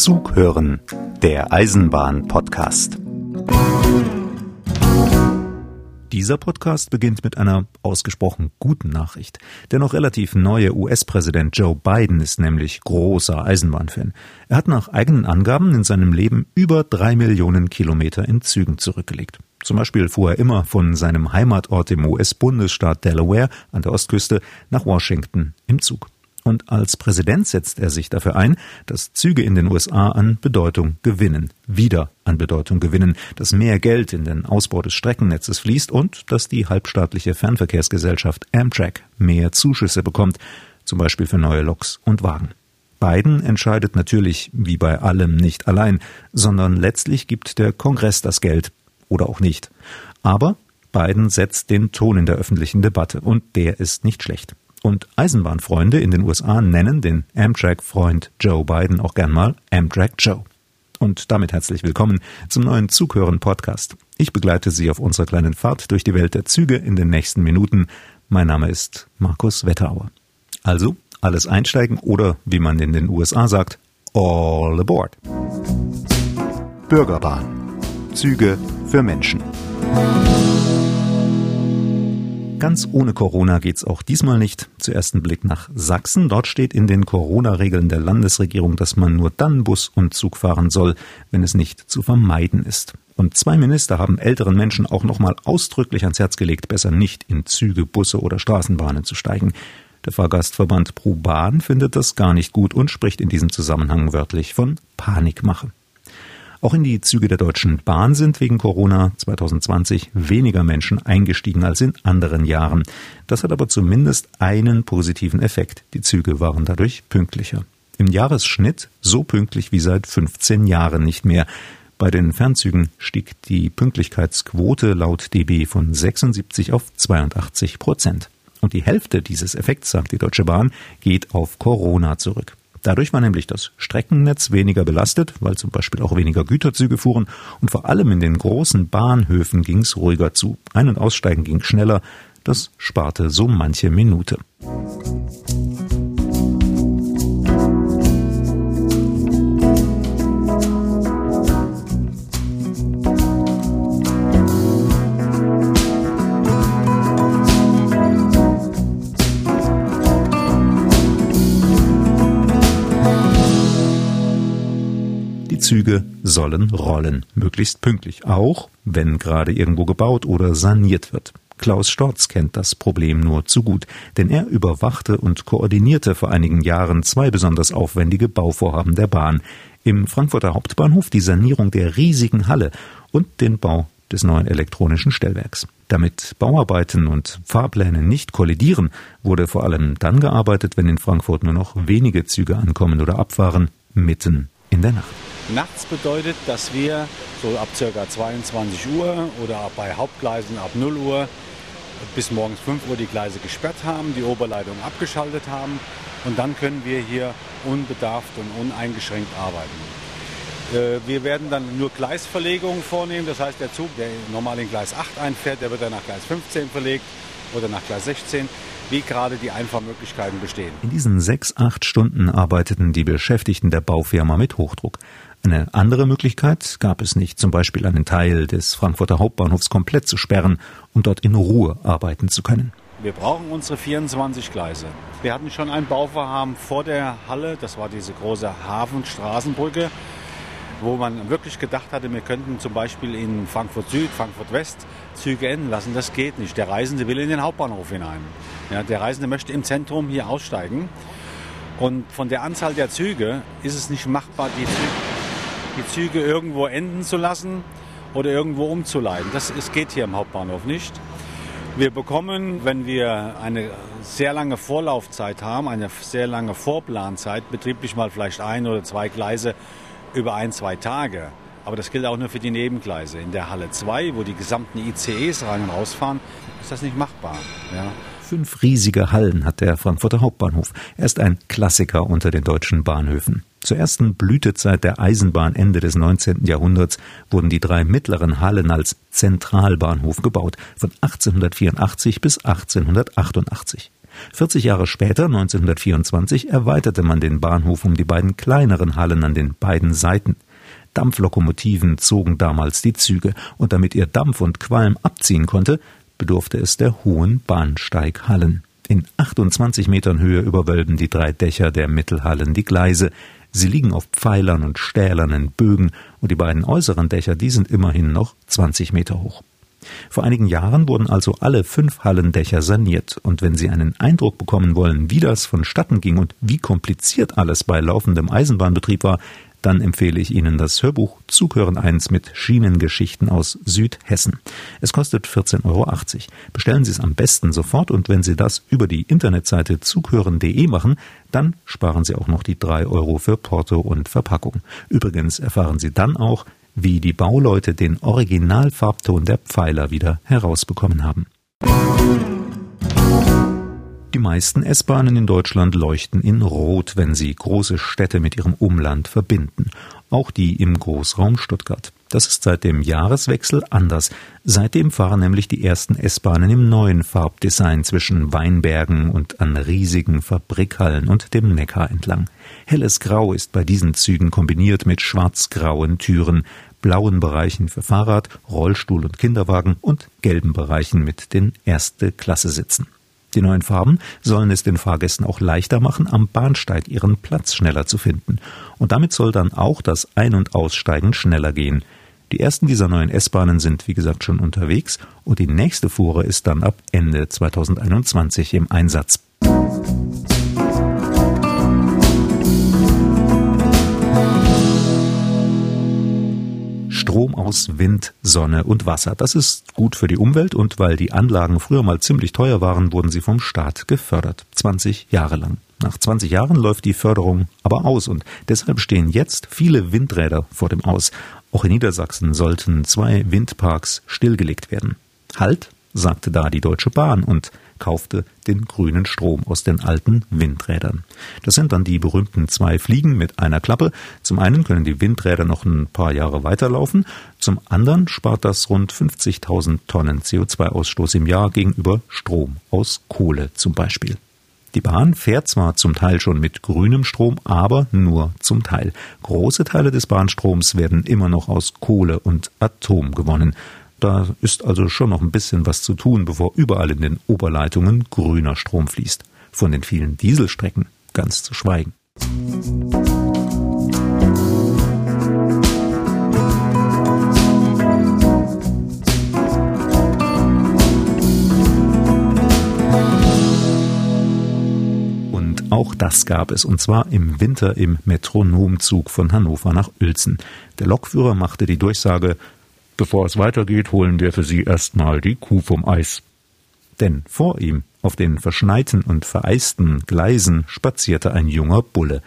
Zug hören, der Eisenbahn-Podcast. Dieser Podcast beginnt mit einer ausgesprochen guten Nachricht. Der noch relativ neue US-Präsident Joe Biden ist nämlich großer Eisenbahnfan. Er hat nach eigenen Angaben in seinem Leben über drei Millionen Kilometer in Zügen zurückgelegt. Zum Beispiel fuhr er immer von seinem Heimatort im US-Bundesstaat Delaware an der Ostküste nach Washington im Zug. Und als Präsident setzt er sich dafür ein, dass Züge in den USA an Bedeutung gewinnen, wieder an Bedeutung gewinnen, dass mehr Geld in den Ausbau des Streckennetzes fließt und dass die halbstaatliche Fernverkehrsgesellschaft Amtrak mehr Zuschüsse bekommt, zum Beispiel für neue Loks und Wagen. Biden entscheidet natürlich, wie bei allem, nicht allein, sondern letztlich gibt der Kongress das Geld oder auch nicht. Aber Biden setzt den Ton in der öffentlichen Debatte und der ist nicht schlecht. Und Eisenbahnfreunde in den USA nennen den Amtrak-Freund Joe Biden auch gern mal Amtrak Joe. Und damit herzlich willkommen zum neuen Zughören-Podcast. Ich begleite Sie auf unserer kleinen Fahrt durch die Welt der Züge in den nächsten Minuten. Mein Name ist Markus Wetterauer. Also, alles einsteigen oder, wie man in den USA sagt, all aboard. Bürgerbahn. Züge für Menschen. Ganz ohne Corona geht's auch diesmal nicht. Zuerst ein Blick nach Sachsen. Dort steht in den Corona-Regeln der Landesregierung, dass man nur dann Bus und Zug fahren soll, wenn es nicht zu vermeiden ist. Und zwei Minister haben älteren Menschen auch nochmal ausdrücklich ans Herz gelegt, besser nicht in Züge, Busse oder Straßenbahnen zu steigen. Der Fahrgastverband ProBahn findet das gar nicht gut und spricht in diesem Zusammenhang wörtlich von Panikmache. Auch in die Züge der Deutschen Bahn sind wegen Corona 2020 weniger Menschen eingestiegen als in anderen Jahren. Das hat aber zumindest einen positiven Effekt. Die Züge waren dadurch pünktlicher. Im Jahresschnitt so pünktlich wie seit 15 Jahren nicht mehr. Bei den Fernzügen stieg die Pünktlichkeitsquote laut DB von 76 auf 82 Prozent. Und die Hälfte dieses Effekts, sagt die Deutsche Bahn, geht auf Corona zurück. Dadurch war nämlich das Streckennetz weniger belastet, weil zum Beispiel auch weniger Güterzüge fuhren und vor allem in den großen Bahnhöfen ging es ruhiger zu. Ein- und Aussteigen ging schneller, das sparte so manche Minute. Züge sollen rollen, möglichst pünktlich, auch wenn gerade irgendwo gebaut oder saniert wird. Klaus Storz kennt das Problem nur zu gut, denn er überwachte und koordinierte vor einigen Jahren zwei besonders aufwendige Bauvorhaben der Bahn. Im Frankfurter Hauptbahnhof die Sanierung der riesigen Halle und den Bau des neuen elektronischen Stellwerks. Damit Bauarbeiten und Fahrpläne nicht kollidieren, wurde vor allem dann gearbeitet, wenn in Frankfurt nur noch wenige Züge ankommen oder abfahren, mitten in der Nacht. Nachts bedeutet, dass wir so ab ca. 22 Uhr oder bei Hauptgleisen ab 0 Uhr bis morgens 5 Uhr die Gleise gesperrt haben, die Oberleitung abgeschaltet haben und dann können wir hier unbedarft und uneingeschränkt arbeiten. Äh, wir werden dann nur Gleisverlegungen vornehmen, das heißt der Zug, der normal in Gleis 8 einfährt, der wird dann nach Gleis 15 verlegt oder nach Gleis 16 wie gerade die Einfahrmöglichkeiten bestehen. In diesen sechs, acht Stunden arbeiteten die Beschäftigten der Baufirma mit Hochdruck. Eine andere Möglichkeit gab es nicht, zum Beispiel einen Teil des Frankfurter Hauptbahnhofs komplett zu sperren, um dort in Ruhe arbeiten zu können. Wir brauchen unsere 24 Gleise. Wir hatten schon ein Bauvorhaben vor der Halle, das war diese große Hafenstraßenbrücke, wo man wirklich gedacht hatte, wir könnten zum Beispiel in Frankfurt Süd, Frankfurt West Züge enden lassen. Das geht nicht. Der Reisende will in den Hauptbahnhof hinein. Ja, der Reisende möchte im Zentrum hier aussteigen. Und von der Anzahl der Züge ist es nicht machbar, die Züge die Züge irgendwo enden zu lassen oder irgendwo umzuleiten. Das es geht hier im Hauptbahnhof nicht. Wir bekommen, wenn wir eine sehr lange Vorlaufzeit haben, eine sehr lange Vorplanzeit, betrieblich mal vielleicht ein oder zwei Gleise über ein, zwei Tage. Aber das gilt auch nur für die Nebengleise. In der Halle 2, wo die gesamten ICEs rein und rausfahren, ist das nicht machbar. Ja. Fünf riesige Hallen hat der Frankfurter Hauptbahnhof. Er ist ein Klassiker unter den deutschen Bahnhöfen. Zur ersten Blütezeit der Eisenbahn Ende des 19. Jahrhunderts wurden die drei mittleren Hallen als Zentralbahnhof gebaut, von 1884 bis 1888. 40 Jahre später, 1924, erweiterte man den Bahnhof um die beiden kleineren Hallen an den beiden Seiten. Dampflokomotiven zogen damals die Züge, und damit ihr Dampf und Qualm abziehen konnte, bedurfte es der hohen Bahnsteighallen. In 28 Metern Höhe überwölben die drei Dächer der Mittelhallen die Gleise. Sie liegen auf Pfeilern und stählernen Bögen, und die beiden äußeren Dächer, die sind immerhin noch 20 Meter hoch. Vor einigen Jahren wurden also alle fünf Hallendächer saniert, und wenn Sie einen Eindruck bekommen wollen, wie das vonstatten ging und wie kompliziert alles bei laufendem Eisenbahnbetrieb war, dann empfehle ich Ihnen das Hörbuch Zughören 1 mit Schienengeschichten aus Südhessen. Es kostet 14,80 Euro. Bestellen Sie es am besten sofort und wenn Sie das über die Internetseite zughören.de machen, dann sparen Sie auch noch die 3 Euro für Porto und Verpackung. Übrigens erfahren Sie dann auch, wie die Bauleute den Originalfarbton der Pfeiler wieder herausbekommen haben. Die meisten S-Bahnen in Deutschland leuchten in Rot, wenn sie große Städte mit ihrem Umland verbinden. Auch die im Großraum Stuttgart. Das ist seit dem Jahreswechsel anders. Seitdem fahren nämlich die ersten S-Bahnen im neuen Farbdesign zwischen Weinbergen und an riesigen Fabrikhallen und dem Neckar entlang. Helles Grau ist bei diesen Zügen kombiniert mit schwarz-grauen Türen, blauen Bereichen für Fahrrad, Rollstuhl und Kinderwagen und gelben Bereichen mit den erste Klasse Sitzen. Die neuen Farben sollen es den Fahrgästen auch leichter machen, am Bahnsteig ihren Platz schneller zu finden. Und damit soll dann auch das Ein- und Aussteigen schneller gehen. Die ersten dieser neuen S-Bahnen sind, wie gesagt, schon unterwegs und die nächste Fuhre ist dann ab Ende 2021 im Einsatz. Strom aus Wind, Sonne und Wasser. Das ist gut für die Umwelt und weil die Anlagen früher mal ziemlich teuer waren, wurden sie vom Staat gefördert. 20 Jahre lang. Nach 20 Jahren läuft die Förderung aber aus und deshalb stehen jetzt viele Windräder vor dem Aus. Auch in Niedersachsen sollten zwei Windparks stillgelegt werden. Halt, sagte da die Deutsche Bahn und kaufte den grünen Strom aus den alten Windrädern. Das sind dann die berühmten zwei Fliegen mit einer Klappe. Zum einen können die Windräder noch ein paar Jahre weiterlaufen, zum anderen spart das rund 50.000 Tonnen CO2-Ausstoß im Jahr gegenüber Strom aus Kohle zum Beispiel. Die Bahn fährt zwar zum Teil schon mit grünem Strom, aber nur zum Teil. Große Teile des Bahnstroms werden immer noch aus Kohle und Atom gewonnen. Da ist also schon noch ein bisschen was zu tun, bevor überall in den Oberleitungen grüner Strom fließt. Von den vielen Dieselstrecken ganz zu schweigen. Und auch das gab es, und zwar im Winter im Metronomzug von Hannover nach Uelzen. Der Lokführer machte die Durchsage Bevor es weitergeht, holen wir für Sie erstmal die Kuh vom Eis. Denn vor ihm, auf den verschneiten und vereisten Gleisen, spazierte ein junger Bulle.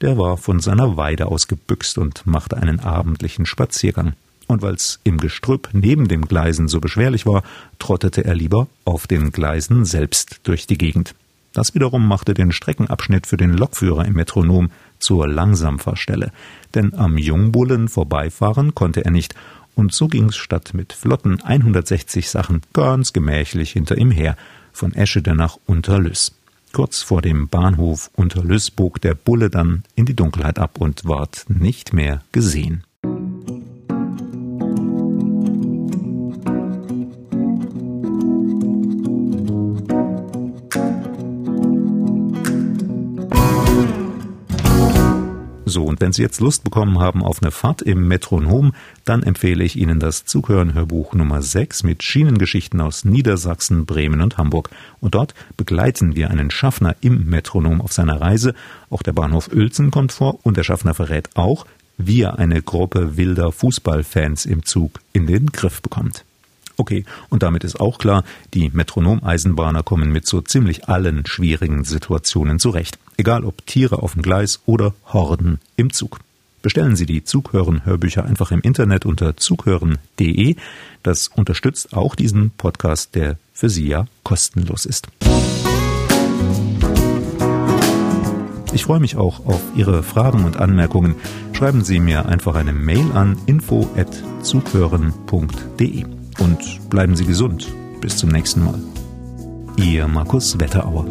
Der war von seiner Weide aus gebüxt und machte einen abendlichen Spaziergang. Und weil's im Gestrüpp neben dem Gleisen so beschwerlich war, trottete er lieber auf den Gleisen selbst durch die Gegend. Das wiederum machte den Streckenabschnitt für den Lokführer im Metronom zur Langsamfahrstelle, denn am Jungbullen vorbeifahren konnte er nicht und so ging's statt mit flotten 160 Sachen ganz gemächlich hinter ihm her, von Eschede nach Unterlüss. Kurz vor dem Bahnhof Unterlüss bog der Bulle dann in die Dunkelheit ab und ward nicht mehr gesehen. Und wenn Sie jetzt Lust bekommen haben auf eine Fahrt im Metronom, dann empfehle ich Ihnen das Zuhören-Hörbuch Nummer 6 mit Schienengeschichten aus Niedersachsen, Bremen und Hamburg. Und dort begleiten wir einen Schaffner im Metronom auf seiner Reise. Auch der Bahnhof Uelzen kommt vor und der Schaffner verrät auch, wie er eine Gruppe wilder Fußballfans im Zug in den Griff bekommt. Okay, und damit ist auch klar, die Metronomeisenbahner kommen mit so ziemlich allen schwierigen Situationen zurecht. Egal ob Tiere auf dem Gleis oder Horden im Zug. Bestellen Sie die Zughören-Hörbücher einfach im Internet unter zughören.de. Das unterstützt auch diesen Podcast, der für Sie ja kostenlos ist. Ich freue mich auch auf Ihre Fragen und Anmerkungen. Schreiben Sie mir einfach eine Mail an info@zughören.de und bleiben Sie gesund. Bis zum nächsten Mal. Ihr Markus Wetterauer.